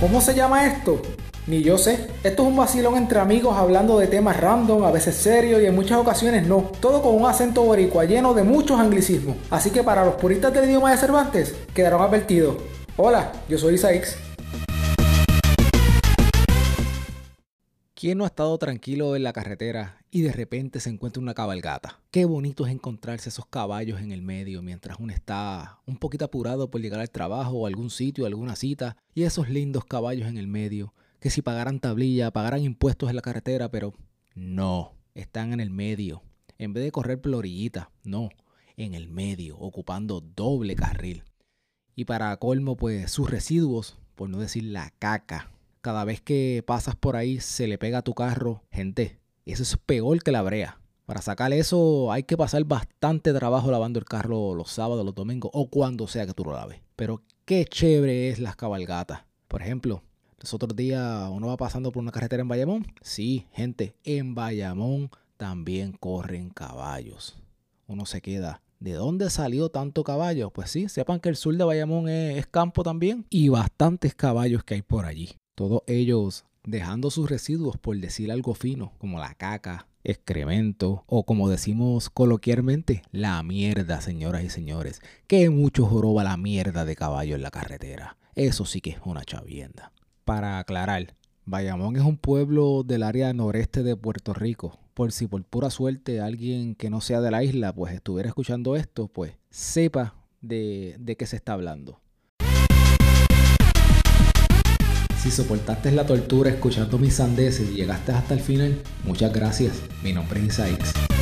¿Cómo se llama esto? Ni yo sé. Esto es un vacilón entre amigos hablando de temas random, a veces serios y en muchas ocasiones no. Todo con un acento boricua lleno de muchos anglicismos. Así que para los puristas del idioma de Cervantes, quedaron advertidos. Hola, yo soy Isaix. ¿Quién no ha estado tranquilo en la carretera y de repente se encuentra una cabalgata? Qué bonito es encontrarse esos caballos en el medio mientras uno está un poquito apurado por llegar al trabajo o algún sitio, alguna cita, y esos lindos caballos en el medio, que si pagaran tablilla, pagaran impuestos en la carretera, pero no, están en el medio. En vez de correr por no, en el medio, ocupando doble carril. Y para colmo, pues sus residuos, por no decir la caca, cada vez que pasas por ahí se le pega a tu carro, gente, eso es peor que la brea. Para sacar eso hay que pasar bastante trabajo lavando el carro los sábados, los domingos o cuando sea que tú lo laves. Pero qué chévere es las cabalgatas. Por ejemplo, los otros días uno va pasando por una carretera en Bayamón. Sí, gente, en Bayamón también corren caballos. Uno se queda. ¿De dónde salió tanto caballo? Pues sí, sepan que el sur de Bayamón es campo también y bastantes caballos que hay por allí. Todos ellos dejando sus residuos, por decir algo fino, como la caca, excremento o como decimos coloquialmente, la mierda, señoras y señores. Que mucho joroba la mierda de caballo en la carretera. Eso sí que es una chavienda. Para aclarar, Bayamón es un pueblo del área noreste de Puerto Rico. Por si por pura suerte alguien que no sea de la isla pues estuviera escuchando esto, pues sepa de, de qué se está hablando. Si soportaste la tortura escuchando mis sandeces y llegaste hasta el final, muchas gracias. Mi nombre es Isaix.